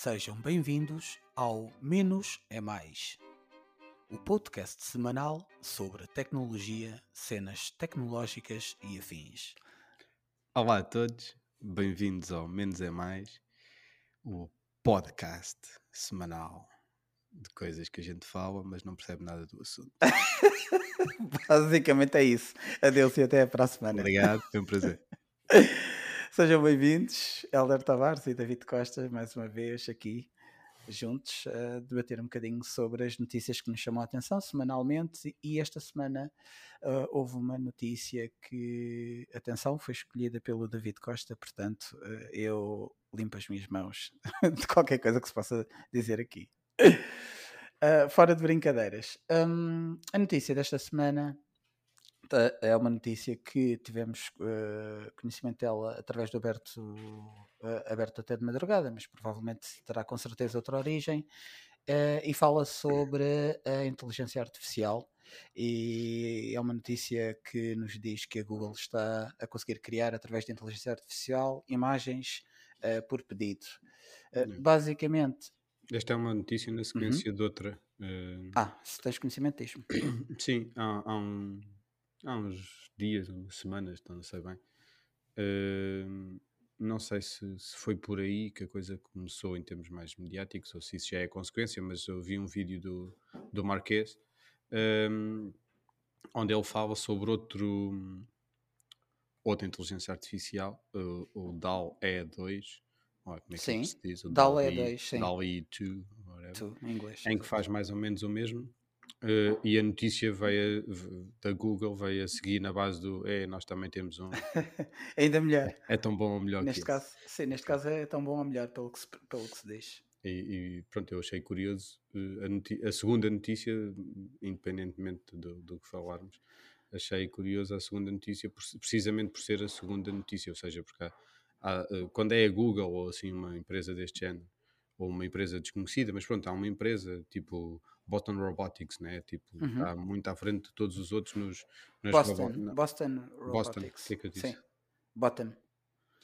Sejam bem-vindos ao Menos é Mais, o podcast semanal sobre tecnologia, cenas tecnológicas e afins. Olá a todos, bem-vindos ao Menos é Mais, o podcast semanal de coisas que a gente fala, mas não percebe nada do assunto. Basicamente é isso. Adeus e até para a semana. Obrigado, foi um prazer. Sejam bem-vindos, Helder Tavares e David Costa, mais uma vez aqui juntos a debater um bocadinho sobre as notícias que nos chamam a atenção semanalmente. E esta semana uh, houve uma notícia que, atenção, foi escolhida pelo David Costa, portanto uh, eu limpo as minhas mãos de qualquer coisa que se possa dizer aqui. Uh, fora de brincadeiras, um, a notícia desta semana é uma notícia que tivemos uh, conhecimento dela através do aberto, uh, aberto até de madrugada, mas provavelmente terá com certeza outra origem, uh, e fala sobre a inteligência artificial. E é uma notícia que nos diz que a Google está a conseguir criar, através da inteligência artificial, imagens por pedido. basicamente. Esta é uma notícia na uhum. sequência uhum. de outra. Ah, se tens conhecimento, diz-me. Sim, há, há um há uns dias, semanas, então não sei bem. Uh, não sei se, se, foi por aí que a coisa começou em termos mais mediáticos ou se isso já é consequência, mas eu vi um vídeo do, do Marquês um, onde ele fala sobre outro outra inteligência artificial, o, o DAL E2, como é que sim, se diz? O DAL E2, sim. DAL E2, whatever, em, inglês, em que faz mais ou menos o mesmo Uh, e a notícia veio da Google veio a seguir na base do é, nós também temos um. Ainda melhor. É tão bom ou melhor neste caso sim neste caso é tão bom ou melhor pelo que se, pelo que se diz. E, e pronto eu achei curioso uh, a, a, segunda notícia independentemente do, do, que falarmos achei curioso a segunda notícia precisamente por ser a segunda notícia ou seja porque há, há, uh, quando é a Google ou assim uma empresa deste género ou uma empresa desconhecida, mas pronto, há uma empresa tipo Boston Robotics, né? Tipo, uhum. está muito à frente de todos os outros nos, nos Boston, Boston Robotics. Boston, o que é que eu disse? Sim, Boston.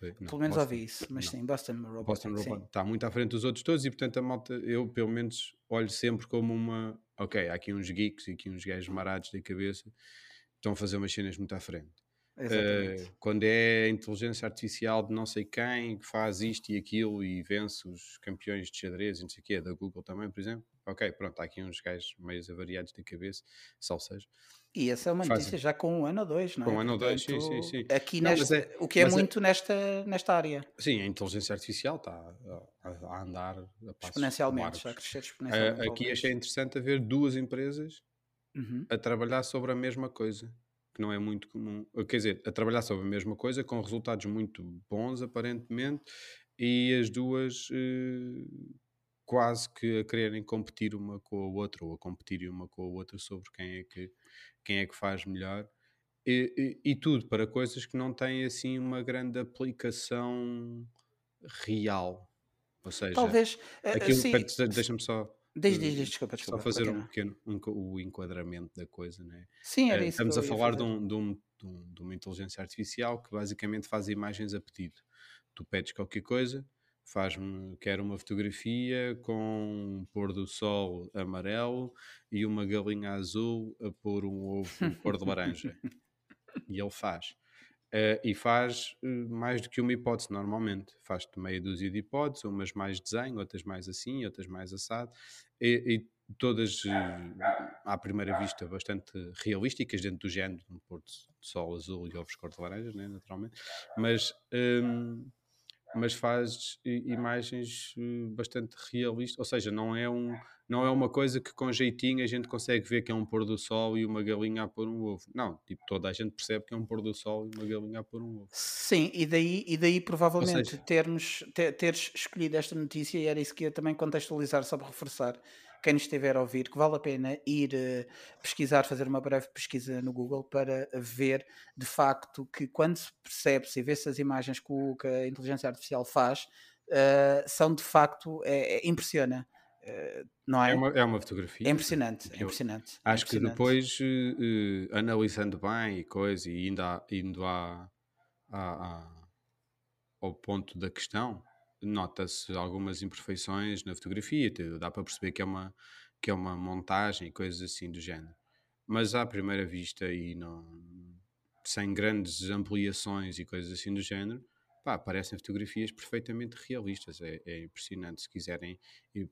Pelo menos Boston, ouvi isso, mas não. sim, Boston Robotics. Boston Robotics está muito à frente dos outros todos e portanto a malta, eu pelo menos olho sempre como uma, ok, há aqui uns geeks e aqui uns gajos marados da cabeça, estão a fazer umas cenas muito à frente. Uh, quando é inteligência artificial de não sei quem que faz isto e aquilo e vence os campeões de xadrez e não sei o quê, da Google também, por exemplo. Ok, pronto, há aqui uns gajos meio avariados da cabeça, só seja. E essa é uma notícia Fazem. já com um ano ou dois, não é? Com um ano ou dois, sim, sim, sim. Aqui não, neste, é, o que é, é muito é, nesta, nesta área. Sim, a inteligência artificial está a, a andar a exponencialmente, já a crescer exponencialmente. aqui achei interessante haver duas empresas uhum. a trabalhar sobre a mesma coisa que não é muito comum, quer dizer, a trabalhar sobre a mesma coisa com resultados muito bons aparentemente e as duas eh, quase que a quererem competir uma com a outra ou a competir uma com a outra sobre quem é que, quem é que faz melhor. E, e, e tudo para coisas que não têm assim uma grande aplicação real. Ou seja, talvez eh, aquilo, deixa-me só Diz, diz, desculpa, desculpa. Só fazer um pequeno um, o enquadramento da coisa, né? Sim, era isso. Estamos a falar de, um, de, um, de, um, uma inteligência artificial que basicamente faz imagens a pedido. Tu pedes qualquer coisa, faz-me, quer uma fotografia com um pôr do sol amarelo e uma galinha azul a pôr um ovo cor de laranja. e ele faz. Uh, e faz uh, mais do que uma hipótese normalmente. Faz-te meia dúzia de hipóteses, umas mais desenho, outras mais assim, outras mais assado, e, e todas uh, à primeira vista bastante realísticas dentro do género, um pôr de sol azul e ovos cor de laranja, né, naturalmente, mas, um, mas faz imagens bastante realistas, ou seja, não é um não é uma coisa que com jeitinho a gente consegue ver que é um pôr do sol e uma galinha a pôr um ovo. Não, tipo, toda a gente percebe que é um pôr do sol e uma galinha a pôr um ovo. Sim, e daí, e daí provavelmente seja, termos, ter, teres escolhido esta notícia e era isso que ia também contextualizar, só para reforçar quem nos estiver a ouvir, que vale a pena ir uh, pesquisar, fazer uma breve pesquisa no Google para ver de facto que quando se percebe, se vê-se as imagens que, o, que a inteligência artificial faz, uh, são de facto, é, é, impressiona não é? É uma, é uma fotografia. É impressionante, é impressionante. É acho é que depois, uh, analisando bem e coisa, e indo, a, indo a, a, ao ponto da questão, nota-se algumas imperfeições na fotografia, dá para perceber que é uma, que é uma montagem e coisas assim do género. Mas à primeira vista e não, sem grandes ampliações e coisas assim do género, pá, parecem fotografias perfeitamente realistas. É, é impressionante. Se quiserem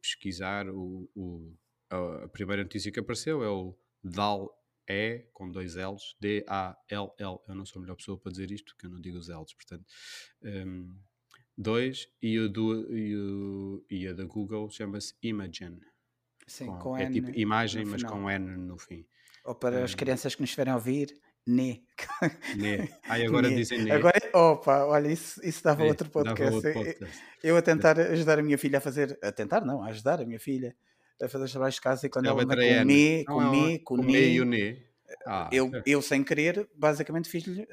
pesquisar, o, o- a, primeira notícia que apareceu é o DAL E com dois L's, D-A-L-L. Eu não sou a melhor pessoa para dizer isto, porque eu não digo os L's, portanto. hum, dois, e, o do, e, o, e a da Google chama-se Imagen. Sim, com- com é N tipo imagem, mas com N no fim. Ou para as Hum. crianças que nos estiverem a ouvir, NE. Né. Ai, agora Né. dizem né. Agora, opa, olha, isso, isso dava Né, outro dava podcast. outro Eu- podcast. Eu a tentar ajudar a minha filha a fazer, a tentar não, a ajudar a minha filha a fazer os trabalhos de casa e quando É a ela anda com me, com me, com me e o né. Ah, eu, eu sem querer, basicamente fiz-lhe,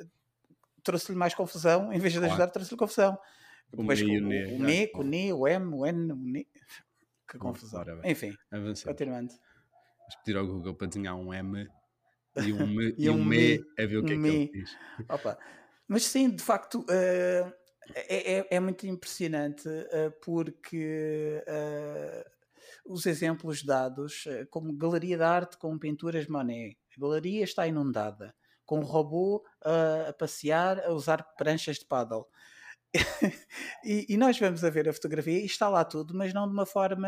trouxe-lhe mais confusão, em vez de ajudar, trouxe-lhe confusão. O me com o o, né, me, o ne, o M, o N, o ne. Que confusão. Enfim, Avancemos. continuando. Vamos pedir ao Google para desenhar um M e um me E um um me a ver o que é que ele diz. Opa. Mas sim, de facto, eh, é, é- é muito impressionante eh, porque eh, os exemplos dados, como galeria de arte com pinturas Monet, a galeria está inundada, com um robô a passear, a usar pranchas de paddle. e, e nós vamos a ver a fotografia e está lá tudo, mas não de uma forma.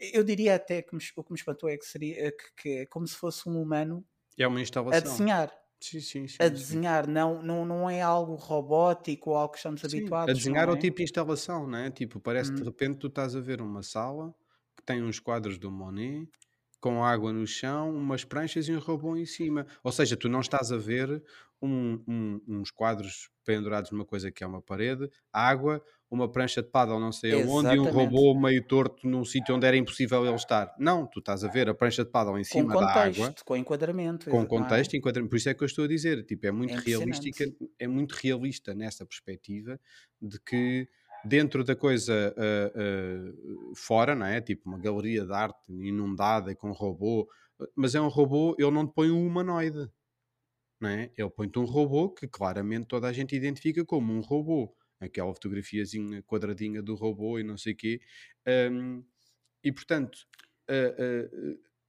Hum, Eu diria até que me- o que me espantou é que seria eh, que, que é como se fosse um humano É uma a instalação. desenhar Sim, sim, sim. a desenhar, não, não, não é algo robótico ou algo que estamos habituados. a desenhar não o é? tipo de instalação, não é? Tipo, parece que de Uhum. repente tu estás a ver uma sala que tem uns quadros do Monet com água no chão, umas pranchas e um robô em cima. Ou seja, tu não estás a ver um- um- uns quadros pendurados numa coisa que é uma parede, água, uma prancha de paddle não sei aonde e um robô meio torto num sítio onde era impossível ele estar. Não, tu estás a ver a prancha de paddle em cima da água contexto, com enquadramento. com é? contexto, enquadra- por isso é que eu estou a dizer, tipo, é muito É realística, é muito realista nessa perspectiva de que dentro da coisa ah, ah, fora, não é? Tipo uma galeria de arte inundada com um robô, mas é um robô, ele não te põe um humanoide, não é? Ele põe-te um robô que claramente toda a gente identifica como um robô, aquela fotografiazinha quadradinha do robô e não sei o quê, Ahm, e portanto. ah,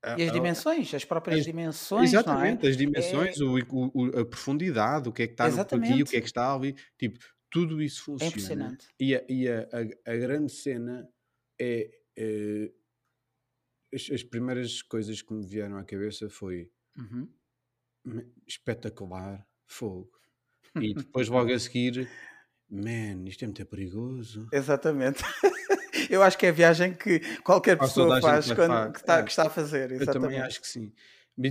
ah, E as dimensões, as próprias as- dimensões, é? Exatamente, as dimensões, o- o- o- a profundidade, o que é que está aqui, o que é que está ali, tipo, tudo isso É funciona. impressionante. E a, e a, a- a grande cena é, é- as, as primeiras coisas que me vieram à cabeça foi Uhum. "Me- espetacular, fogo. E depois logo a seguir, man, isto é muito perigoso. Exatamente. Eu acho que é a viagem que qualquer Quase pessoa a faz quando que está, é. que está a fazer. Eu Exatamente. também acho que sim.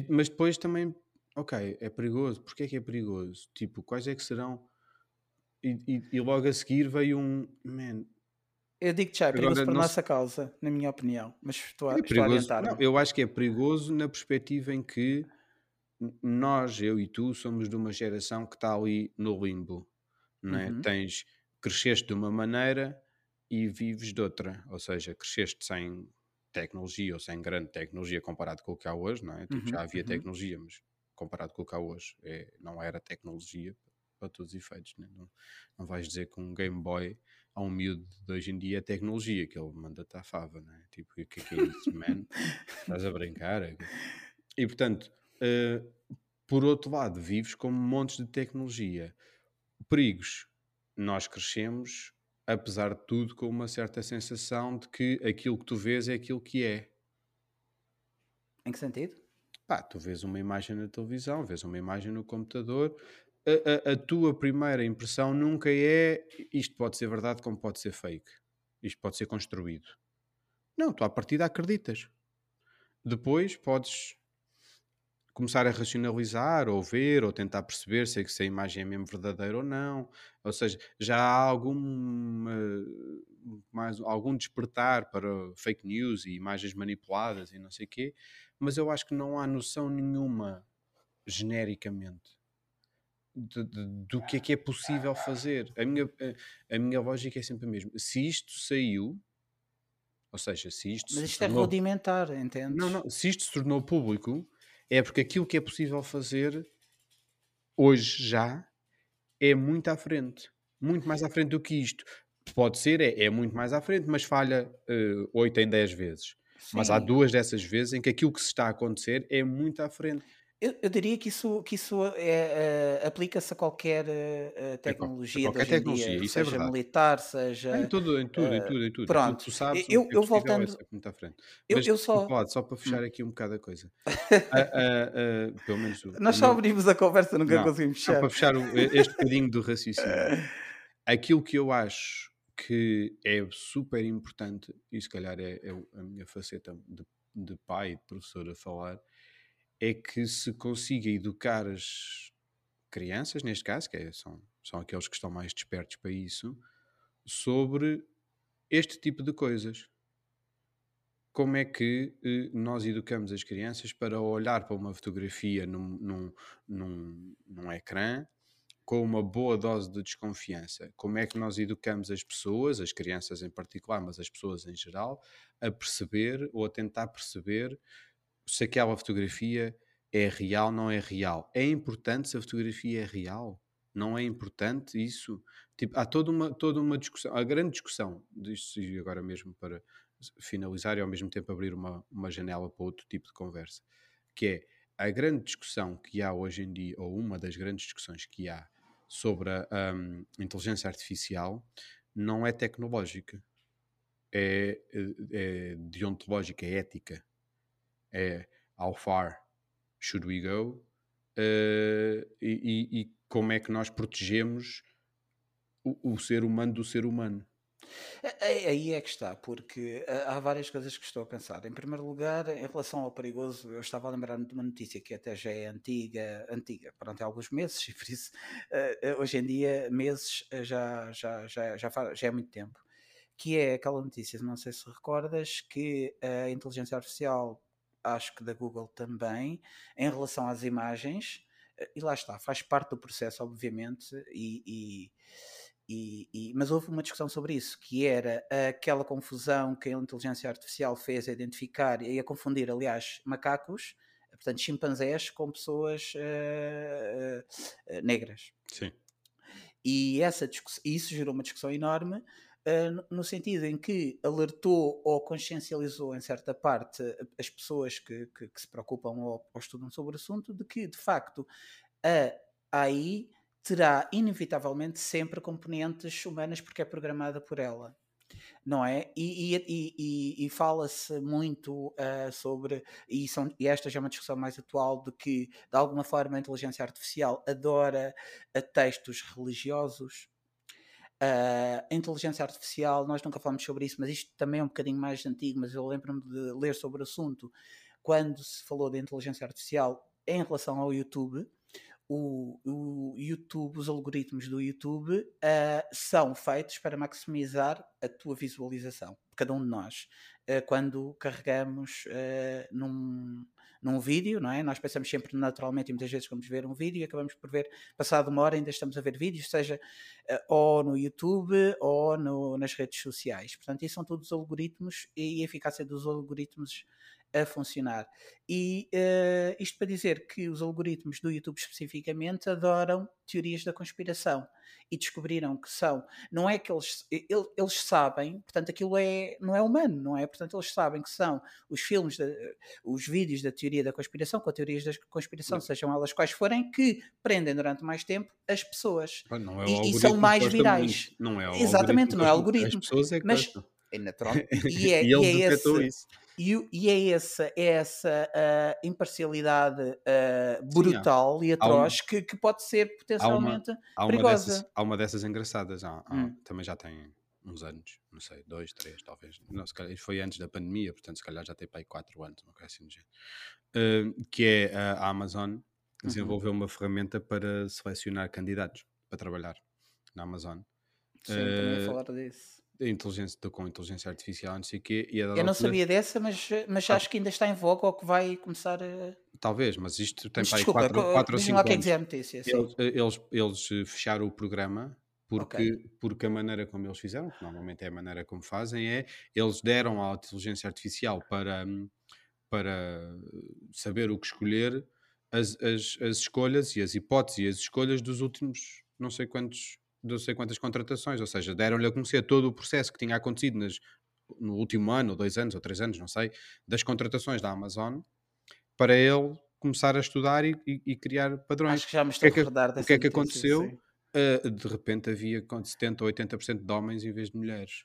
Mas depois também, ok, é perigoso. Porquê é que é perigoso? Tipo, quais é que serão? E, e- e logo a seguir veio um, man, Eu digo já, é perigoso agora por não se- nossa causa, na minha opinião. Mas estou a, é estou a perigoso. Não, eu acho que é perigoso na perspectiva em que nós, eu e tu, somos de uma geração que está ali no limbo, não é? Uhum. Tens, cresceste de uma maneira e vives de outra, ou seja, cresceste sem tecnologia ou sem grande tecnologia comparado com o que há hoje, não é? Tipo, Uhum, já havia uhum. tecnologia, mas comparado com o que há hoje, é, não era tecnologia para todos os efeitos, né? não, não vais dizer que um Game Boy a um miúdo de hoje em dia é tecnologia, que ele manda-te à fava, não é? Tipo, o que é que é isso, man? Estás a brincar? E portanto, eh, por outro lado, vives com montes de tecnologia. Perigos. Nós crescemos, apesar de tudo, com uma certa sensação de que aquilo que tu vês é aquilo que é. Em que sentido? Pá, tu vês uma imagem na televisão, vês uma imagem no computador, a, a- a tua primeira impressão nunca é isto pode ser verdade como pode ser fake. Isto pode ser construído. Não, tu à partida acreditas. Depois podes começar a racionalizar ou ver ou tentar perceber se, é que se a imagem é mesmo verdadeira ou não. Ou seja, já há algum, eh, mais, algum despertar para fake news e imagens manipuladas e não sei o quê, mas eu acho que não há noção nenhuma, genericamente, de- de- do que é que é possível fazer. A minha, a, a minha lógica é sempre a mesma. Se isto saiu, ou seja, se isto Mas se isto é tornou rudimentar, entendes? não, não. Se isto se tornou público, é porque aquilo que é possível fazer hoje já é muito à frente. Muito mais à frente do que isto. Pode ser, é, é muito mais à frente, mas falha uh, 8 em 10 vezes. Sim. Mas há duas dessas vezes em que aquilo que se está a acontecer é muito à frente. Eu, eu diria que isso, que isso é, uh, aplica-se a qualquer uh, tecnologia, a qualquer tecnologia dia, isso é seja é militar, seja. Em tudo, em tudo, em tudo, em tudo. Pronto, tu sabes, eu, eu voltando. É muito à frente. Eu, Mas, eu só. Pode, só para fechar hum. aqui um bocado a coisa. pelo menos. Nós só abrimos a conversa, nunca não, conseguimos fechar. Só para fechar o, este bocadinho do raciocínio. Aquilo que eu acho que é super importante, e se calhar é, é a minha faceta de, de pai, de professor a falar, é que se consiga educar as crianças, neste caso, que é, são, são aqueles que estão mais despertos para isso, sobre este tipo de coisas. Como é que eh, nós educamos as crianças para olhar para uma fotografia num, num, num, num ecrã com uma boa dose de desconfiança? Como é que nós educamos as pessoas, as crianças em particular, mas as pessoas em geral, a perceber ou a tentar perceber se aquela fotografia é real, não é real. É importante se a fotografia é real? Não é importante isso? Tipo, há toda uma, toda uma discussão, a grande discussão, disto e agora mesmo para finalizar e ao mesmo tempo abrir uma, uma janela para outro tipo de conversa, que é a grande discussão que há hoje em dia, ou uma das grandes discussões que há sobre a um, inteligência artificial, não é tecnológica, é, é, é deontológica, é ética é how far should we go uh, e, e, como é que nós protegemos o, o, ser humano do ser humano. Aí é que está, porque há várias coisas que estou a pensar. Em primeiro lugar, em relação ao perigoso, eu estava a lembrar-me de uma notícia que até já é antiga, antiga, pronto, há alguns meses, e por isso uh, hoje em dia, meses já, já, já, já, faz, já é muito tempo. Que é aquela notícia, não sei se recordas, que a inteligência artificial acho que da Google também, em relação às imagens, eh, e lá está, faz parte do processo, obviamente, e, e, e, mas houve uma discussão sobre isso, que era aquela confusão que a inteligência artificial fez a identificar e a confundir, aliás, macacos, portanto, chimpanzés com pessoas uh, uh, negras. Sim. E essa isso gerou uma discussão enorme no sentido em que alertou ou consciencializou em certa parte as pessoas que, que, que se preocupam ou, ou, estudam sobre o assunto de que, de facto, a AI terá inevitavelmente sempre componentes humanas porque é programada por ela não é? E, e, e, e fala-se muito uh, sobre, e, são, e esta já é uma discussão mais atual, de que de alguma forma a inteligência artificial adora uh, textos religiosos, Uh, a inteligência artificial, nós nunca falamos sobre isso, mas isto também é um bocadinho mais antigo, mas eu lembro-me de ler sobre o assunto quando se falou da inteligência artificial em relação ao YouTube. O, o YouTube, os algoritmos do YouTube uh, são feitos para maximizar a tua visualização, cada um de nós, uh, quando carregamos num, num vídeo, não é? Nós pensamos sempre naturalmente e muitas vezes vamos ver um vídeo e acabamos por ver, passado uma hora ainda estamos a ver vídeos, seja uh, ou no YouTube ou no, nas redes sociais. Portanto, isso são todos algoritmos e a eficácia dos algoritmos a funcionar. E uh, isto para dizer que os algoritmos do YouTube especificamente adoram teorias da conspiração e descobriram que são, não é que eles, eles sabem, portanto aquilo é, não é humano, não é? Portanto eles sabem que são os filmes, de, os vídeos da teoria da conspiração, com teorias da conspiração, sejam elas quais forem, que prendem durante mais tempo as pessoas não é e, e, são mais virais. Muito. Não é Exatamente, não é algoritmo. As pessoas é que mas, é natural. E é, e, e é esse, isso. E, e, é essa, é essa uh, imparcialidade uh, brutal Sim, há, e atroz um, que, que, pode ser potencialmente há uma, há perigosa. Uma dessas, há uma dessas engraçadas, há, hum. também já tem uns anos, não sei, dois, três, talvez. Não, se calhar, foi antes da pandemia, portanto, se calhar já tem para aí quatro anos, uma coisa assim do género. Uh, que é a Amazon uhum. desenvolveu uhum. uma ferramenta para selecionar candidatos para trabalhar na Amazon. Sim, também falar disso inteligência, com inteligência artificial, não sei o quê. E eu não altura... sabia dessa, mas, mas ah. acho que ainda está em voga ou que vai começar a. Talvez, mas isto tem para aí 4 ou 5 anos. Dizer a notícia, eles, eles, eles, fecharam o programa porque, okay. porque a maneira como eles fizeram, que normalmente é a maneira como fazem, é eles deram à inteligência artificial para, para saber o que escolher as, as, as escolhas e as hipóteses e as escolhas dos últimos não sei quantos não sei quantas contratações, ou seja, deram-lhe a conhecer todo o processo que tinha acontecido nas, no último ano, ou dois anos, ou três anos, não sei, das contratações da Amazon, para ele começar a estudar e, e, e criar padrões. Acho que já me estou o que é recordar O que é que aconteceu? Uh, de repente havia com 70 ou 80% de homens em vez de mulheres.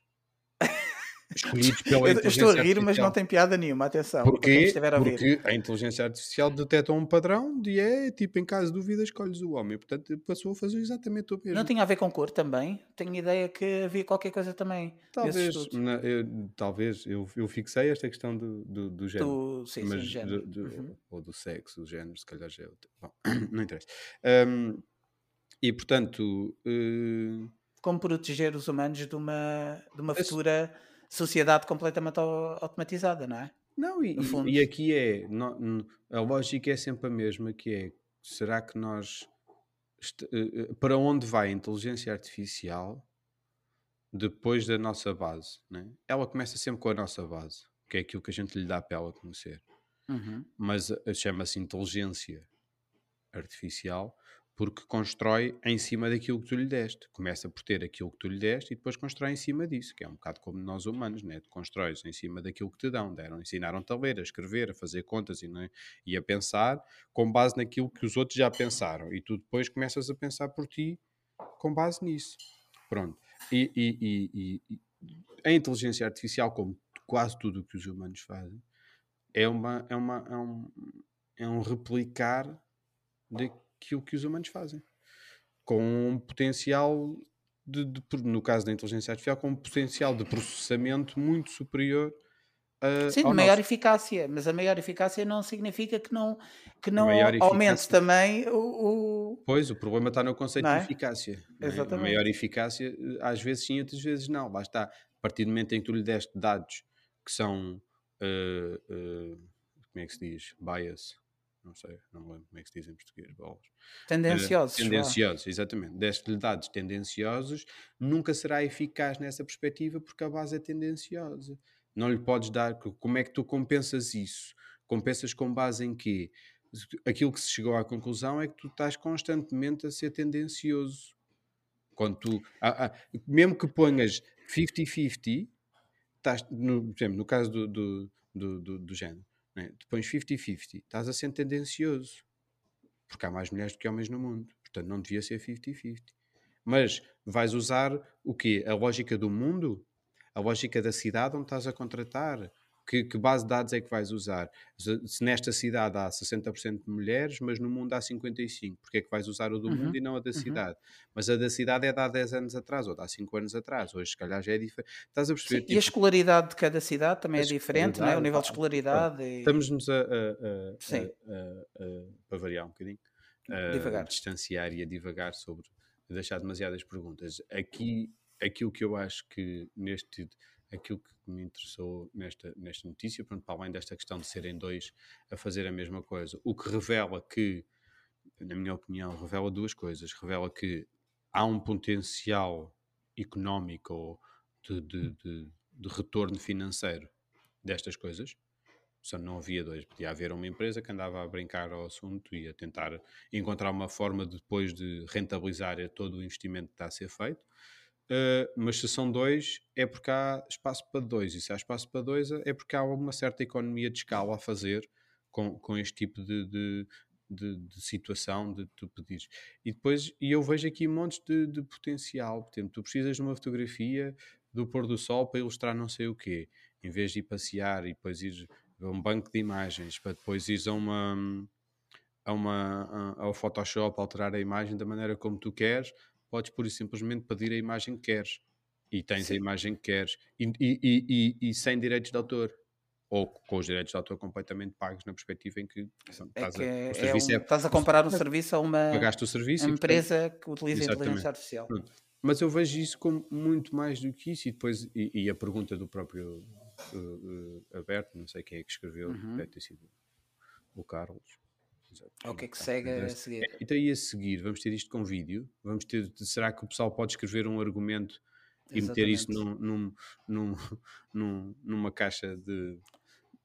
Escolhidos pela Eu, eu estou a inteligência rir, mas não artificial. tem piada nenhuma, atenção. Porquê? a. Porque a inteligência artificial detecta um padrão e é tipo, em caso de dúvida, escolhes o homem. Portanto, passou a fazer exatamente o mesmo. Não tinha a ver com cor também? Tenho ideia que havia qualquer coisa também. Talvez, na- eu, talvez eu, eu fixei esta questão do, do, do género. Do, sim, sim, mas género. do- Uhum. ou do sexo, do género, se calhar já é outro. Bom, não interessa. Um, e portanto, eh, Como proteger os humanos de uma, de uma futura sociedade completamente au- automatizada, não é? não, e, e- aqui é a lógica é sempre a mesma, que é será que nós eh, eh, para onde vai a inteligência artificial depois da nossa base? Né? Ela começa sempre com a nossa base, que é aquilo que a gente lhe dá para ela conhecer. Uhum. mas eh, chama-se inteligência artificial porque constrói em cima daquilo que tu lhe deste. Começa por ter aquilo que tu lhe deste e depois constrói em cima disso, que é um bocado como nós humanos, né? Tu constróis em cima daquilo que te dão. Deram, ensinaram-te a ler, a escrever, a fazer contas e, não- e a pensar com base naquilo que os outros já pensaram. E tu depois começas a pensar por ti com base nisso. Pronto. E, e- e- a inteligência artificial, como quase tudo o que os humanos fazem, é, uma, é, uma, é, um, é um replicar daquilo que os humanos fazem. Com um potencial, de, de- no caso da inteligência artificial, com um potencial de processamento muito superior a, Sim, de maior nosso. eficácia, mas a maior eficácia não significa que não, que não aumente também o, o- Pois, o problema está no conceito é? de eficácia. é? A Exatamente. maior eficácia, eh, às vezes sim, outras vezes não. Lá está. A partir do momento em que tu lhe deste dados que são. eh, eh, como é que se diz? Bias. Não sei, não me lembro como é que se diz em português. Bolas. tendenciosos. Eh, tendenciosos, exatamente. Deste-lhe dados tendenciosos, nunca será eficaz nessa perspectiva porque a base é tendenciosa. Não lhe podes dar. Como é que tu compensas isso? Compensas com base em quê? Aquilo que se chegou à conclusão é que tu estás constantemente a ser tendencioso. Quando tu, ah, ah, mesmo que ponhas 50-50, estás, no, por exemplo, no caso do, do, do, do, do género, né? tu pões 50-50, estás a ser tendencioso porque há mais mulheres do que homens no mundo. Portanto, não devia ser 50-50. Mas vais usar o quê? A lógica do mundo? A lógica da cidade onde estás a contratar? Que, que base de dados é que vais usar? Se, nesta cidade há 60% de mulheres, mas no mundo há 55%, porque é que vais usar o do Uhum, mundo e não a da uhum. cidade? Mas a da cidade é de há 10 anos atrás, ou de há 5 anos atrás. Hoje, se calhar, já é diferente. Estás a perceber? Sim, e a Tipo, escolaridade de cada cidade também é diferente, não é? O nível de pá, escolaridade. e- Estamos-nos a, a- a- Sim. a- para variar um bocadinho, a distanciar e a divagar sobre deixar demasiadas perguntas. Aqui, aquilo que eu acho que neste, aquilo que me interessou nesta, nesta notícia, pronto, para além desta questão de serem dois a fazer a mesma coisa, o que revela que, na minha opinião, revela duas coisas. Revela que há um potencial económico ou de, de, de, de retorno financeiro destas coisas. Só não havia dois. Podia haver uma empresa que andava a brincar ao assunto e a tentar encontrar uma forma de, depois de rentabilizar todo o investimento que está a ser feito. Uh, mas se são dois, é porque há espaço para dois. E se há espaço para dois, é porque há uma certa economia de escala a fazer com, com este tipo de, de, de, de situação de tu pedires. E depois, e eu vejo aqui montes de, de potencial. Por exemplo, tu precisas de uma fotografia do pôr do sol para ilustrar não sei o quê. Em vez de ir passear e depois ir a um banco de imagens, para depois ires a uma a uma, ao Photoshop alterar a imagem da maneira como tu queres, podes pura e simplesmente pedir a imagem que queres e tens a Sim. imagem que queres e, e- e- e- sem direitos de autor ou com os direitos de autor completamente pagos na perspectiva em que É estás, que a, é, o é serviço um- é, estás a comparar um serviço a uma pagaste o serviço e, portanto, empresa que utiliza a Exatamente. inteligência artificial. Pronto. Mas eu vejo isso como muito mais do que isso. E depois, e, e a pergunta do próprio uh, uh, Alberto, não sei quem é que escreveu, Uhum. deve ter sido o Carlos. O que é que segue a seguir? Então, e a seguir, vamos ter isto com vídeo? Vamos ter, será que o pessoal pode escrever um argumento e meter isso num, num, num, num- numa caixa de,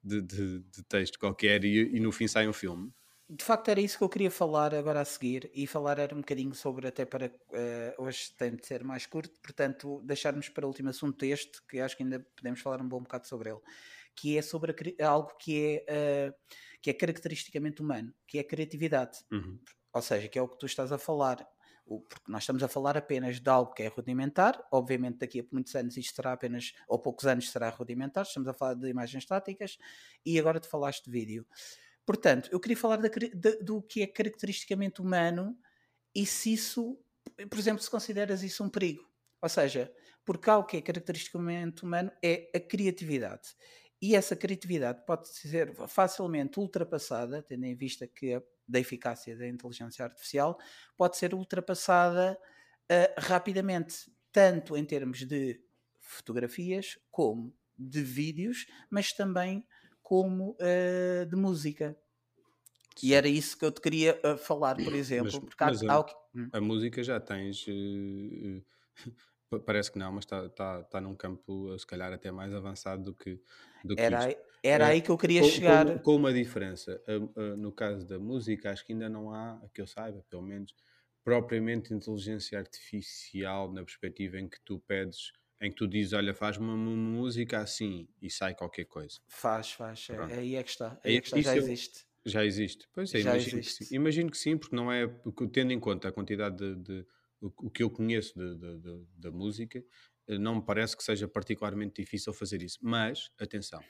de, de- de texto qualquer e, e no fim sai um filme? de facto era isso que eu queria falar agora a seguir e falar era um bocadinho sobre até para uh, hoje tem de ser mais curto, portanto deixarmos para o último assunto este, que acho que ainda podemos falar um bom bocado sobre ele, que é sobre a, algo que é, uh, que é caracteristicamente humano, que é a criatividade. Uhum. Ou seja, que é o que tu estás a falar porque nós estamos a falar apenas de algo que é rudimentar, obviamente daqui a muitos anos isto será apenas, ou poucos anos será rudimentar, estamos a falar de imagens estáticas, e agora tu falaste de vídeo. Portanto, eu queria falar da, de, do que é caracteristicamente humano e se isso, por exemplo, se consideras isso um perigo. Ou seja, porque algo que é caracteristicamente humano é a criatividade. E essa criatividade pode ser facilmente ultrapassada, tendo em vista que a da eficácia da inteligência artificial pode ser ultrapassada uh, rapidamente, tanto em termos de fotografias como de vídeos, mas também como uh, de música. Sim. E era isso que eu te queria uh, falar, por exemplo. Mas, porque mas há, a, hum. a, música já tens. Parece que não, mas está tá, tá num campo, se calhar, até mais avançado do que, do que era, isto. Era é, aí que eu queria com, chegar. Com, com uma diferença. no caso da música, acho que ainda não há, que eu saiba, pelo menos, propriamente inteligência artificial na perspectiva em que tu pedes, em que tu dizes, olha, faz uma música assim e sai qualquer coisa. Faz, faz. É, aí é que está. Aí é que está. Já existe. Já existe. Pois é, Já imagino, existe. Que sim. imagino que sim, porque não é, tendo em conta a quantidade de, de o, que eu conheço da música, eh, não me parece que seja particularmente difícil fazer isso. Mas, atenção,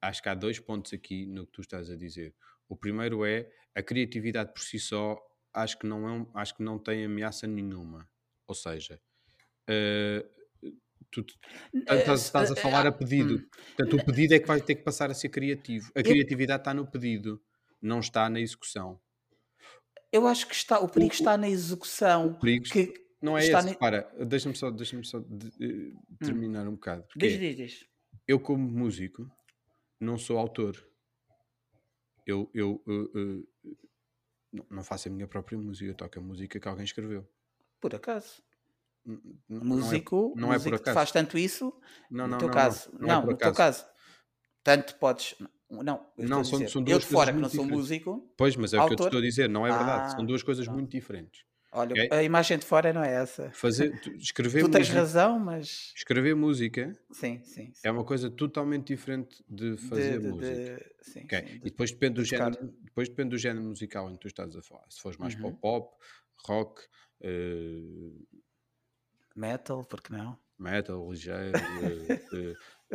acho que há dois pontos aqui no que tu estás a dizer. O primeiro é a criatividade por si só, acho que não, é, acho que não tem ameaça nenhuma. Ou seja, uh, tu estás, estás, a falar a pedido. Hum. Portanto, o pedido é que vai ter que passar a ser criativo. A criatividade está no pedido, não está na execução. Eu acho que está, o perigo o, está na execução. O perigo que não é esse. Na... Para, deixa-me só, deixa só de, de, hum. terminar hum. um bocado. Diz, diz, diz. Eu, como músico, não sou autor. Eu, eu, eu, eu, não faço a minha própria música, eu toco a música que alguém escreveu. Por acaso? músico, não é, não é por acaso. faz tanto isso não, no teu não, caso. Não, não, é no teu caso. Tanto podes. Não, não são, são duas eu de fora que não sou músico. Pois, mas é autor. o que eu te estou a dizer, não é verdade. Ah, são duas coisas muito diferentes. Olha, okay? a imagem de fora não é essa. Fazer, escrever tu tens música, razão, mas. Escrever música sim, sim, sim. é uma coisa totalmente diferente de fazer de, de, música. De, sim, okay? sim, e depois depende, do género, depois depende do género musical em que tu estás a falar. Se fores mais uhum. para o pop, rock, uh... metal, porque não? Metal, ligeiro,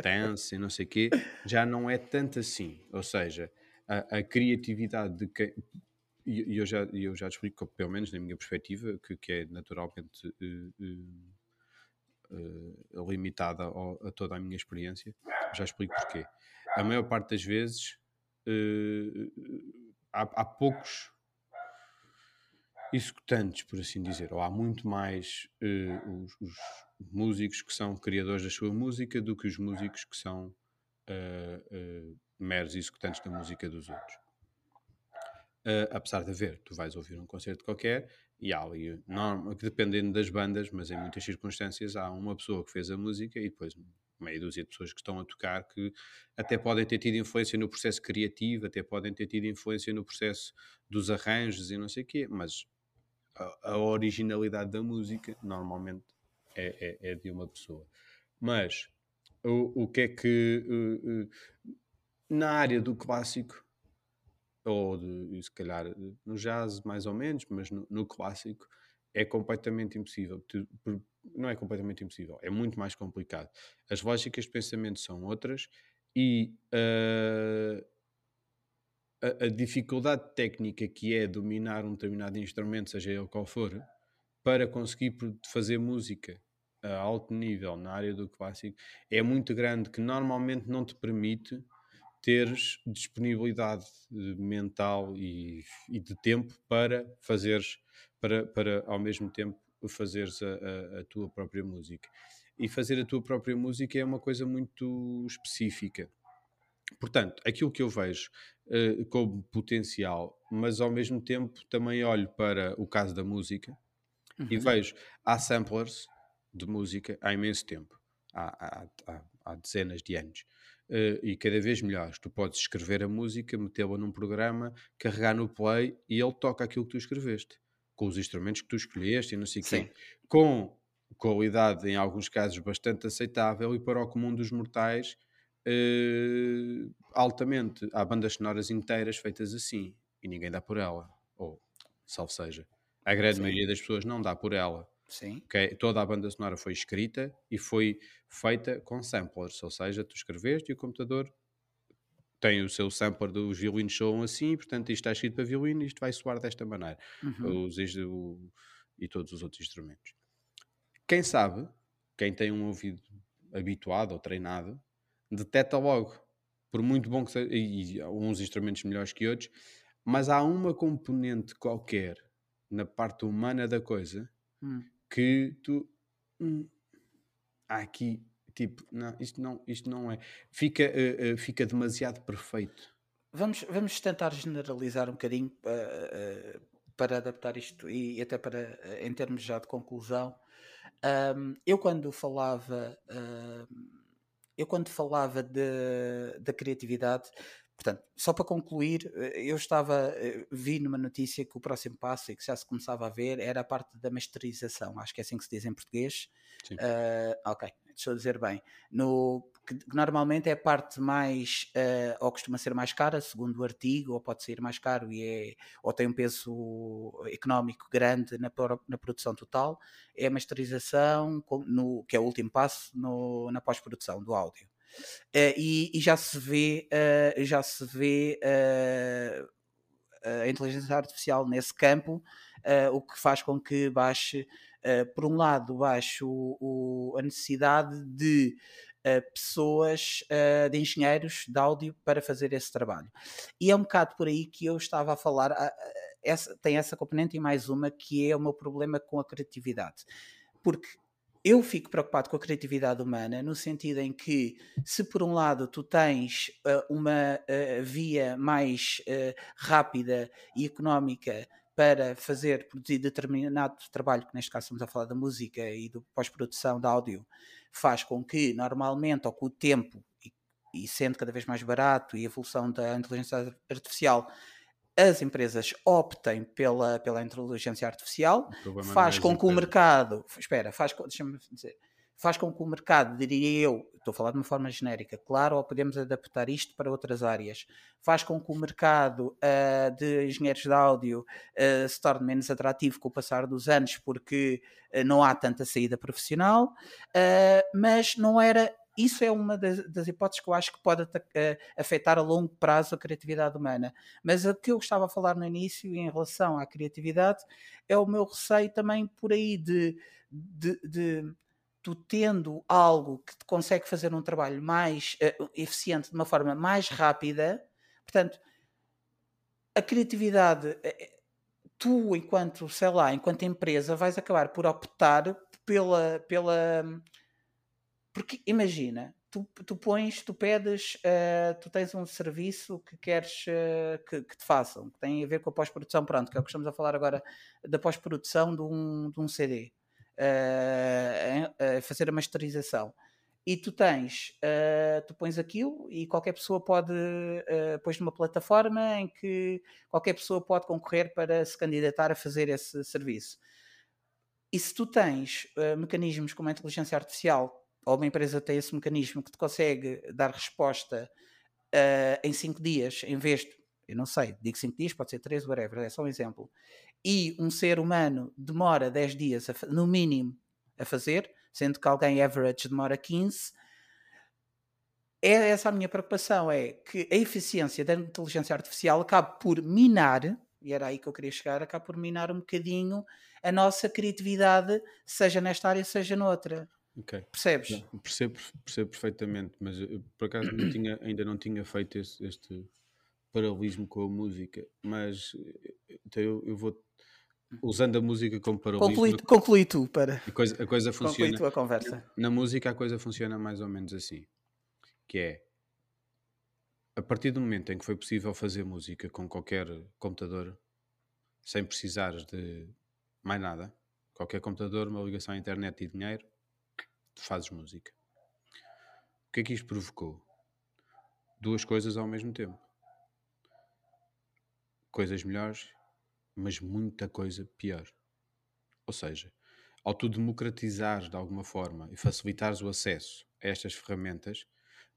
dance e não sei o quê, já não é tanto assim. Ou seja, a, a criatividade de quem e eu já, eu já te explico, pelo menos na minha perspectiva, que, que é naturalmente uh, uh, limitada ao, a toda a minha experiência, já explico porquê. A maior parte das vezes há, há poucos executantes, por assim dizer, ou há muito mais uh, os, os, músicos que são criadores da sua música do que os músicos que são uh, uh, meros executantes da música dos outros. Apesar de haver, tu vais ouvir um concerto qualquer e há ali, não, dependendo das bandas, mas em muitas circunstâncias, há uma pessoa que fez a música e depois meia dúzia de pessoas que estão a tocar que até podem ter tido influência no processo criativo, até podem ter tido influência no processo dos arranjos e não sei o quê, mas a, a originalidade da música normalmente é, é, é, de uma pessoa. Mas o, o que é que uh, uh, na área do clássico ou de, se calhar no jazz mais ou menos, mas no, no clássico é completamente impossível. Não é completamente impossível, é muito mais complicado. As lógicas de pensamento são outras e uh, a, a, dificuldade técnica que é dominar um determinado instrumento, seja ele qual for, para conseguir fazer música a alto nível na área do clássico é muito grande, que normalmente não te permite teres disponibilidade mental e, e, de tempo para fazeres, para, para ao mesmo tempo fazeres a, a, a, tua própria música. E fazer a tua própria música é uma coisa muito específica. Portanto, aquilo que eu vejo uh, como potencial, mas ao mesmo tempo também olho para o caso da música uhum. e vejo, há samplers de música há imenso tempo, há, há, há, há dezenas de anos uh, e cada vez melhores. Tu podes escrever a música, metê-la num programa, carregar no play e ele toca aquilo que tu escreveste, com os instrumentos que tu escolheste e não sei o quê. Com qualidade, em alguns casos, bastante aceitável e para o comum dos mortais, uh, altamente. Há bandas sonoras inteiras feitas assim e ninguém dá por ela. Ou, salvo seja, a grande Sim. maioria das pessoas não dá por ela. Sim. Okay? Toda a banda sonora foi escrita e foi feita com samplers, ou seja, tu escreveste e o computador tem o seu sampler dos violinos soam assim, portanto isto está escrito para violino e isto vai soar desta maneira. Uhum. Os, o, e todos os outros instrumentos. Quem sabe, quem tem um ouvido habituado ou treinado, detecta logo, por muito bom que seja, e, e uns instrumentos melhores que outros, mas há uma componente qualquer na parte humana da coisa hum. que tu hum, há aqui tipo não, isto não isto não é. Fica uh, uh, fica demasiado perfeito. Vamos vamos tentar generalizar um bocadinho uh, para adaptar isto e, e até para em termos já de conclusão. Um, eu quando falava eu quando falava de, da criatividade Portanto, só para concluir, eh, eu estava, eh, vi numa notícia que o próximo passo, e que já se começava a ver, era a parte da masterização, acho que é assim que se diz em português. Uh, ok, deixa eu dizer bem. No, que, normalmente é a parte mais, uh, ou costuma ser mais cara, segundo o artigo, ou pode ser mais caro e é, ou tem um peso económico grande na, na produção total, é a masterização, no, que é o último passo no, na pós-produção do áudio. Uh, e, e, já se vê, uh, já se vê a inteligência artificial nesse campo, o que faz com que baixe, por um lado, baixe o, o, a necessidade de pessoas, de engenheiros de áudio para fazer esse trabalho. E é um bocado por aí que eu estava a falar. essa, tem essa componente e mais uma que é o meu problema com a criatividade. Porque eu fico preocupado com a criatividade humana, no sentido em que, se por um lado tu tens uh, uma uh, via mais uh, rápida e económica para fazer, produzir determinado trabalho, que neste caso estamos a falar da música e do pós-produção de áudio, faz com que normalmente, ou com o tempo, e, e sendo cada vez mais barato e a evolução da inteligência artificial, as empresas optem pela, pela inteligência artificial, faz com que o mercado, espera, faz, deixa-me dizer, faz com que o mercado, diria eu, estou a falar de uma forma genérica, claro, ou podemos adaptar isto para outras áreas, faz com que o mercado uh, de engenheiros de áudio uh, se torne menos atrativo com o passar dos anos, porque uh, não há tanta saída profissional, mas não era isso é uma das, das, hipóteses que eu acho que pode afetar a longo prazo a criatividade humana. Mas o que eu estava a falar no início em relação à criatividade é o meu receio também por aí de, de, de tu tendo algo que te consegue fazer um trabalho mais uh, eficiente, de uma forma mais rápida, portanto, a criatividade, uh, tu, enquanto, sei lá, enquanto empresa, vais acabar por optar pela, pela porque imagina, tu, tu pões, tu pedes, uh, tu tens um serviço que queres uh, que, que, te façam, que tem a ver com a pós-produção, pronto, que é o que estamos a falar agora da pós-produção de um, de um CD, uh, fazer a masterização. E tu tens, tu pões aquilo e qualquer pessoa pode, uh, pões numa plataforma em que qualquer pessoa pode concorrer para se candidatar a fazer esse serviço. E se tu tens mecanismos como a inteligência artificial ou uma empresa tem esse mecanismo que te consegue dar resposta uh, em 5 dias, em vez de, eu não sei, digo 5 dias, pode ser 3, whatever, é só um exemplo, e um ser humano demora 10 dias, a, no mínimo, a fazer, sendo que alguém average demora 15, é essa a minha preocupação, é que a eficiência da inteligência artificial acaba por minar, e era aí que eu queria chegar, acaba por minar um bocadinho a nossa criatividade, seja nesta área, seja noutra. Okay. Percebes? Não, percebo, percebo perfeitamente, mas eu, por acaso não tinha, ainda não tinha feito este, este, paralelismo com a música, mas então eu, eu, vou usando a música como paralelismo. Conclui, conclui tu para. A coisa, a coisa funciona. Conclui tu a conversa. Na, música a coisa funciona mais ou menos assim, que é a partir do momento em que foi possível fazer música com qualquer computador, sem precisares de mais nada, qualquer computador, uma ligação à internet e dinheiro, tu fazes música. O que é que isto provocou? duas coisas ao mesmo tempo. Coisas melhores, mas muita coisa pior. Ou seja, ao tu democratizares de alguma forma e facilitares o acesso a estas ferramentas,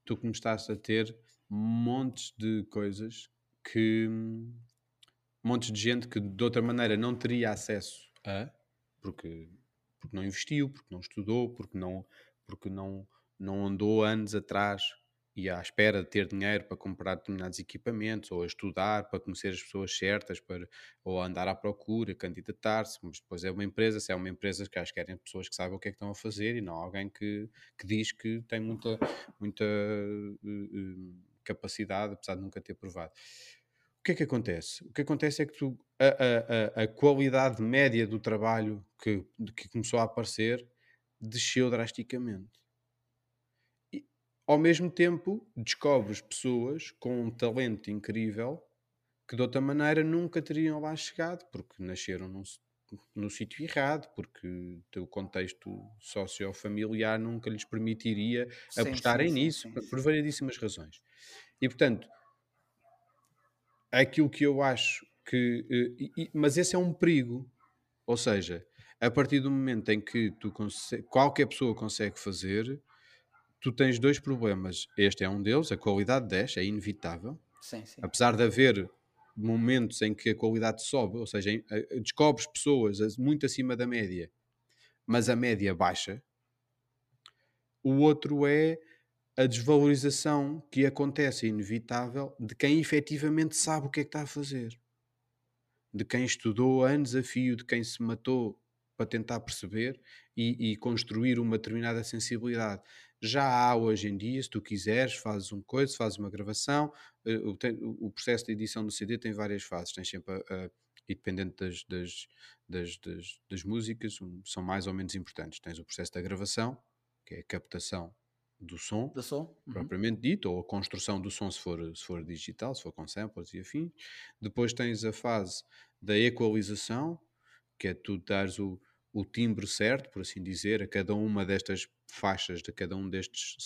tu começaste a ter montes de coisas que montes de gente que de outra maneira não teria acesso a, porque, porque não investiu, porque não estudou, porque não, porque não, não andou anos atrás e à espera de ter dinheiro para comprar determinados equipamentos, ou a estudar para conhecer as pessoas certas, para, ou a andar à procura, candidatar-se, mas depois é uma empresa, se é uma empresa que acho que querem pessoas que saibam o que é que estão a fazer e não alguém que, que diz que tem muita, muita uh, capacidade, apesar de nunca ter provado. O que é que acontece? O que acontece é que tu, a, a, a qualidade média do trabalho que, que começou a aparecer desceu drasticamente. Ao mesmo tempo, descobres pessoas com um talento incrível que de outra maneira nunca teriam lá chegado, porque nasceram num, no sítio errado, porque o teu contexto sociofamiliar nunca lhes permitiria sim, apostarem sim, nisso, sim, por variedíssimas razões. E portanto, aquilo que eu acho que. Uh, e, mas esse é um perigo. Ou seja, a partir do momento em que tu qualquer pessoa consegue fazer, tu tens dois problemas. Este é um deles, a qualidade desce, é inevitável. Sim, sim. Apesar de haver momentos em que a qualidade sobe, ou seja, descobres pessoas muito acima da média, mas a média baixa. O outro é a desvalorização que acontece, inevitável, de quem efetivamente sabe o que é que está a fazer. De quem estudou anos a fio, de quem se matou para tentar perceber e, e, construir uma determinada sensibilidade. Já há hoje em dia, se tu quiseres, fazes um coisa, fazes uma gravação. Eh, o, o, processo de edição do CD tem várias fases. Tens sempre, a, a, e dependendo das, das, das, das, das músicas, um, são mais ou menos importantes. Tens o processo da gravação, que é a captação do som, do som. Uhum. propriamente dito, ou a construção do som se for, se for digital, se for com samples e afins. Depois tens a fase da equalização, que é tu dares o, o timbre certo, por assim dizer, a cada uma destas faixas, de cada um destes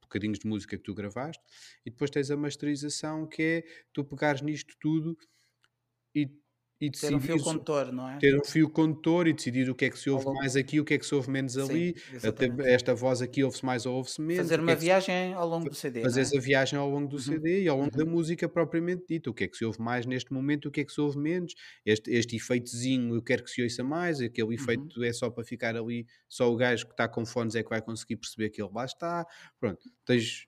bocadinhos de música que tu gravaste. E depois tens a masterização, que é tu pegares nisto tudo e e ter um fio condutor, não é? Ter um fio condutor e decidir o que é que se ouve mais aqui, o que é que se ouve menos ali, Até esta voz aqui ouve-se mais ou ouve-se menos. Fazer uma é viagem ao longo do CD. Fazer é? essa viagem ao longo do uhum. CD e ao longo uhum. da música propriamente dita. O que é que se ouve mais neste momento, o que é que se ouve menos. Este, este efeitozinho eu quero que se ouça mais, aquele efeito uhum. é só para ficar ali, só o gajo que está com fones é que vai conseguir perceber que ele lá está. Pronto, tens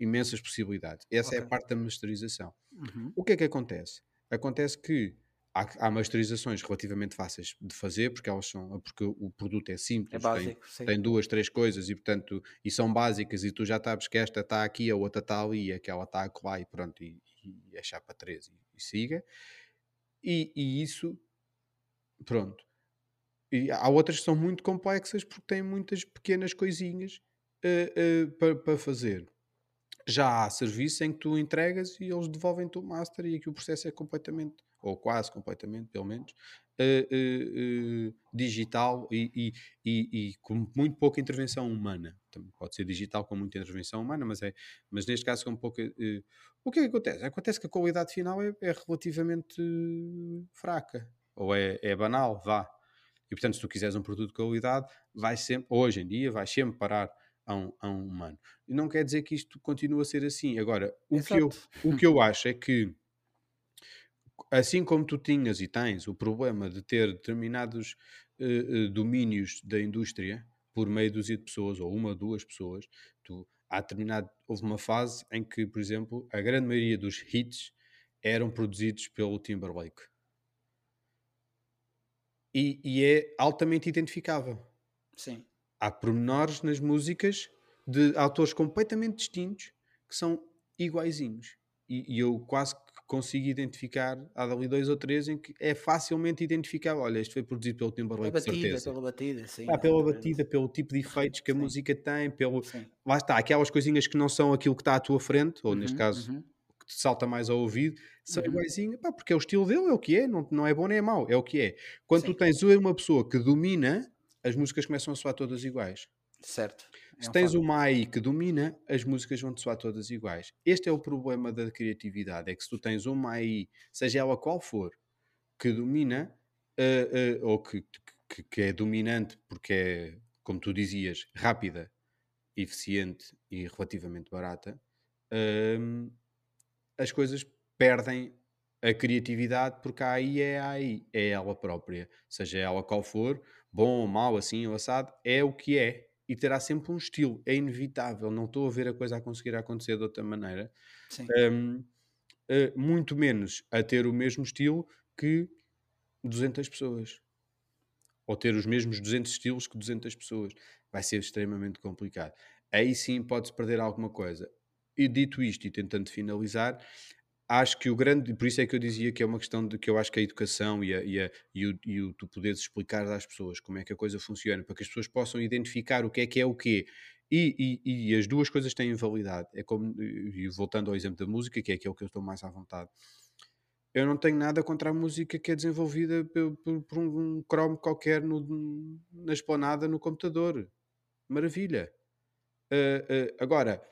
imensas possibilidades. Essa okay. é a parte da masterização. Uhum. O que é que acontece? Acontece que há, há masterizações relativamente fáceis de fazer porque elas são porque o produto é simples, é básico, tem, tem, duas, três coisas e portanto e são básicas e tu já sabes que esta está aqui, a outra está ali, e aquela está lá e pronto, e, e é chapa 3 e, e siga. E, e, isso pronto. E há outras que são muito complexas porque têm muitas pequenas coisinhas uh, uh, para, para fazer. Já há serviço em que tu entregas e eles devolvem-te o master e aqui o processo é completamente ou quase completamente, pelo menos, uh, uh, digital e, e, e, e, com muito pouca intervenção humana. Também pode ser digital com muita intervenção humana, mas, é, mas neste caso com pouca. o que é que acontece? Acontece que a qualidade final é, é relativamente fraca, ou é, é banal, vá. E portanto, se tu quiseres um produto de qualidade, vai sempre, hoje em dia, vai sempre parar a um, a um humano. E não quer dizer que isto continue a ser assim. Agora, o, que eu, o que eu acho é que assim como tu tinhas e tens o problema de ter determinados uh, uh, domínios da indústria por meio de pessoas ou uma ou duas pessoas, tu, há determinado, houve uma fase em que, por exemplo, a grande maioria dos hits eram produzidos pelo Timberlake. E, e é altamente identificável. Sim. Há pormenores nas músicas de autores completamente distintos que são iguaizinhos. E, e eu quase que consigo identificar, há dali dois ou três em que é facilmente identificável. Olha, isto foi produzido pelo Timberlake, pela batida, certeza. Pela batida, sim. Ah, pela batida, pelo tipo de efeitos que a sim. música tem, pelo... Sim. Lá está, aquelas coisinhas que não são aquilo que está à tua frente, ou uhum, neste caso, uhum. que te salta mais ao ouvido, são uhum. iguaizinho, pá, porque é o estilo dele, é o que é, não, não é bom nem é mau, é o que é. Quando sim. tu tens uma pessoa que domina, as músicas começam a soar todas iguais. Certo. É Se tens uma AI que domina, as músicas vão-te soar todas iguais. Este é o problema da criatividade, é que se tu tens uma AI, seja ela qual for, que domina, eh, eh, ou que, que- que é dominante porque é, como tu dizias, rápida, eficiente e relativamente barata, hum, as coisas perdem a criatividade porque a AI é a AI, é ela própria. Seja ela qual for, bom ou mau, assim ou assado, é o que é. E terá sempre um estilo, é inevitável. Não estou a ver a coisa a conseguir acontecer de outra maneira. Sim. Hum, eh, muito menos a ter o mesmo estilo que 200 pessoas. Ou ter os mesmos 200 estilos que 200 pessoas. Vai ser extremamente complicado. Aí sim pode-se perder alguma coisa. E dito isto e tentando finalizar, acho que o grande, por isso é que eu dizia que é uma questão de que eu acho que a educação e, a, e, a, e, o, e o tu poderes explicar às pessoas como é que a coisa funciona, para que as pessoas possam identificar o que é que é o quê. E, e, e as duas coisas têm validade. É como, e voltando ao exemplo da música, que é aquele que eu estou mais à vontade. Eu não tenho nada contra a música que é desenvolvida por, por, por um Chrome qualquer no, na esplanada no computador. Maravilha. Uh, uh, agora,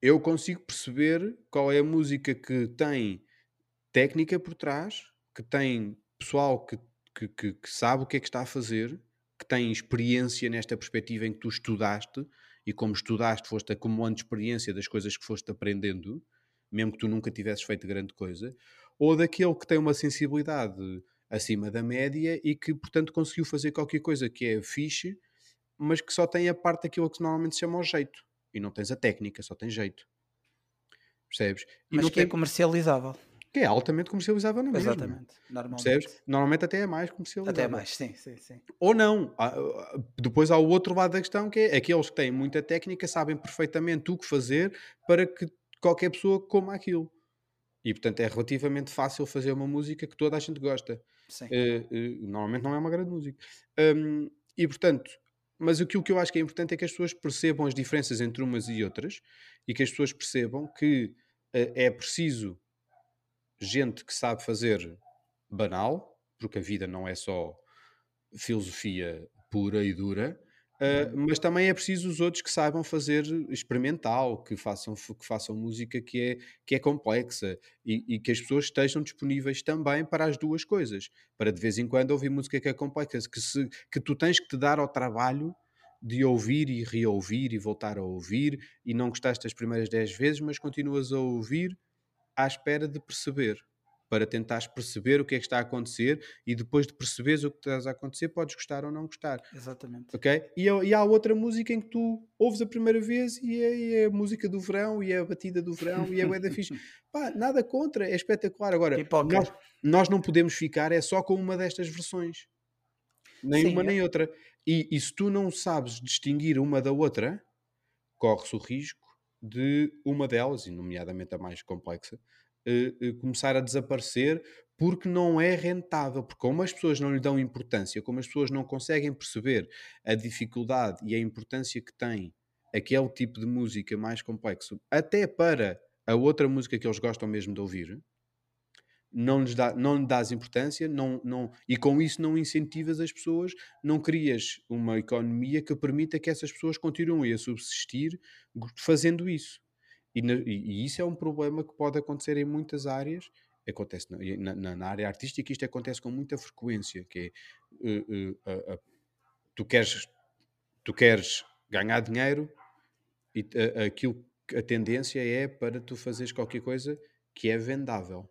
eu consigo perceber qual é a música que tem técnica por trás, que tem pessoal que, que, que, que sabe o que é que está a fazer, que tem experiência nesta perspectiva em que tu estudaste e como estudaste foste acumulando experiência das coisas que foste aprendendo, mesmo que tu nunca tivesses feito grande coisa, ou daquele que tem uma sensibilidade acima da média e que, portanto, conseguiu fazer qualquer coisa que é fixe, mas que só tem a parte daquilo que normalmente se chama o jeito. E não tens a técnica, só tens jeito. Percebes? E Mas que é tem- comercializável. que é altamente comercializável na mesma. Exatamente. Normalmente. Percebes? Normalmente até é mais comercializável. Até mais, sim, sim, sim. Ou não. Há- há- Depois há o outro lado da questão, que é aqueles que têm muita técnica sabem perfeitamente o que fazer para que qualquer pessoa coma aquilo. E portanto é relativamente fácil fazer uma música que toda a gente gosta. sim. Eh, eh, normalmente não é uma grande música. Hum, e portanto, mas aquilo que eu acho que é importante é que as pessoas percebam as diferenças entre umas e outras e que as pessoas percebam que eh, é preciso gente que sabe fazer banal, porque a vida não é só filosofia pura e dura, eh, mas também é preciso os outros que saibam fazer experimental, que façam, que façam música que é, que é complexa e, e que as pessoas estejam disponíveis também para as duas coisas, para de vez em quando ouvir música que é complexa, que, se, que tu tens que te dar ao trabalho de ouvir e reouvir e voltar a ouvir e não gostaste das primeiras 10 vezes, mas continuas a ouvir à espera de perceber, para tentares perceber o que é que está a acontecer e depois de perceberes o que está a acontecer, podes gostar ou não gostar. Exatamente. Ok? E, há- e há outra música em que tu ouves a primeira vez e é, e é a música do verão e é a batida do verão e é o da fixe. Pá, nada contra, é espetacular. Agora, nós, nós não podemos ficar é só com uma destas versões. Nem Sim, uma é. nem outra. E, e se tu não sabes distinguir uma da outra, corre-se o risco de uma delas, e nomeadamente a mais complexa, começar a desaparecer porque não é rentável, porque como as pessoas não lhe dão importância, como as pessoas não conseguem perceber a dificuldade e a importância que tem aquele tipo de música mais complexo, até para a outra música que eles gostam mesmo de ouvir, não lhes dá, não lhe dás importância não, não, e com isso não incentivas as pessoas, não crias uma economia que permita que essas pessoas continuem a subsistir fazendo isso. E, e- isso é um problema que pode acontecer em muitas áreas. Acontece na, na- na- área artística, isto acontece com muita frequência, que é eh, a- a- tu, queres, tu queres ganhar dinheiro e aquilo, a tendência é para tu fazeres qualquer coisa que é vendável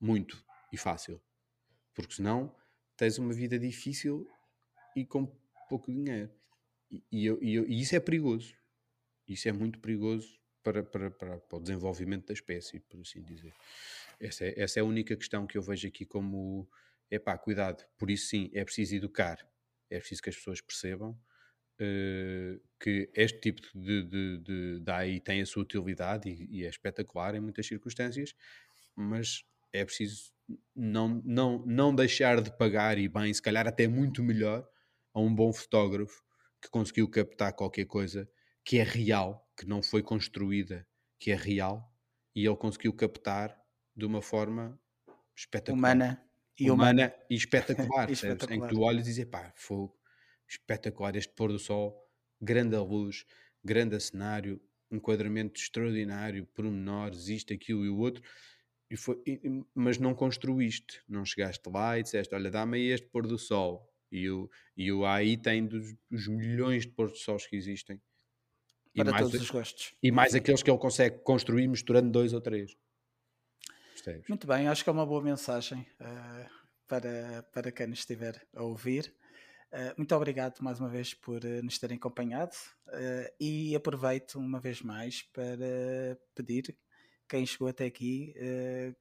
muito e fácil. Porque senão tens uma vida difícil e com pouco dinheiro. E, e eu- e eu- e isso é perigoso. Isso é muito perigoso para, para, para, para o desenvolvimento da espécie, por assim dizer. Essa é, essa é a única questão que eu vejo aqui como epá, cuidado. Por isso sim, é preciso educar. É preciso que as pessoas percebam eh, que este tipo de, de, de, de AI tem a sua utilidade e, e é espetacular em muitas circunstâncias, mas é preciso não, não, não deixar de pagar e bem, se calhar até muito melhor, a um bom fotógrafo que conseguiu captar qualquer coisa que é real, que não foi construída, que é real, e ele conseguiu captar de uma forma espetacular Humana e humana. humana e espetacular, E percebes? em que espetacular. tu olhas e dizes, pá, fogo, espetacular este pôr do sol, grande luz, grande cenário, enquadramento extraordinário, pormenores, isto, aquilo e o outro, e foi, e, mas não construíste, não chegaste lá e disseste, olha, dá-me aí este pôr do sol, e o, e o AI tem dos, dos milhões de pôr do sol que existem. Para todos os gostos. E mais aqueles que ele consegue construir misturando dois ou três. Percebes? Muito bem, acho que é uma boa mensagem uh, para, para quem nos estiver a ouvir. Uh, muito obrigado mais uma vez por uh, nos terem acompanhado e aproveito uma vez mais para pedir quem chegou até aqui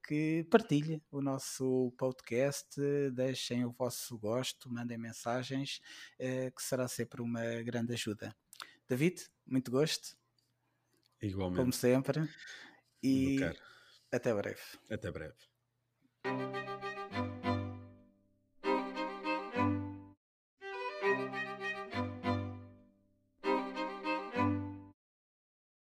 que partilhe o nosso podcast, deixem o vosso gosto, mandem mensagens, que será sempre uma grande ajuda. David, muito gosto. Igualmente. Como sempre. E até breve. Até breve.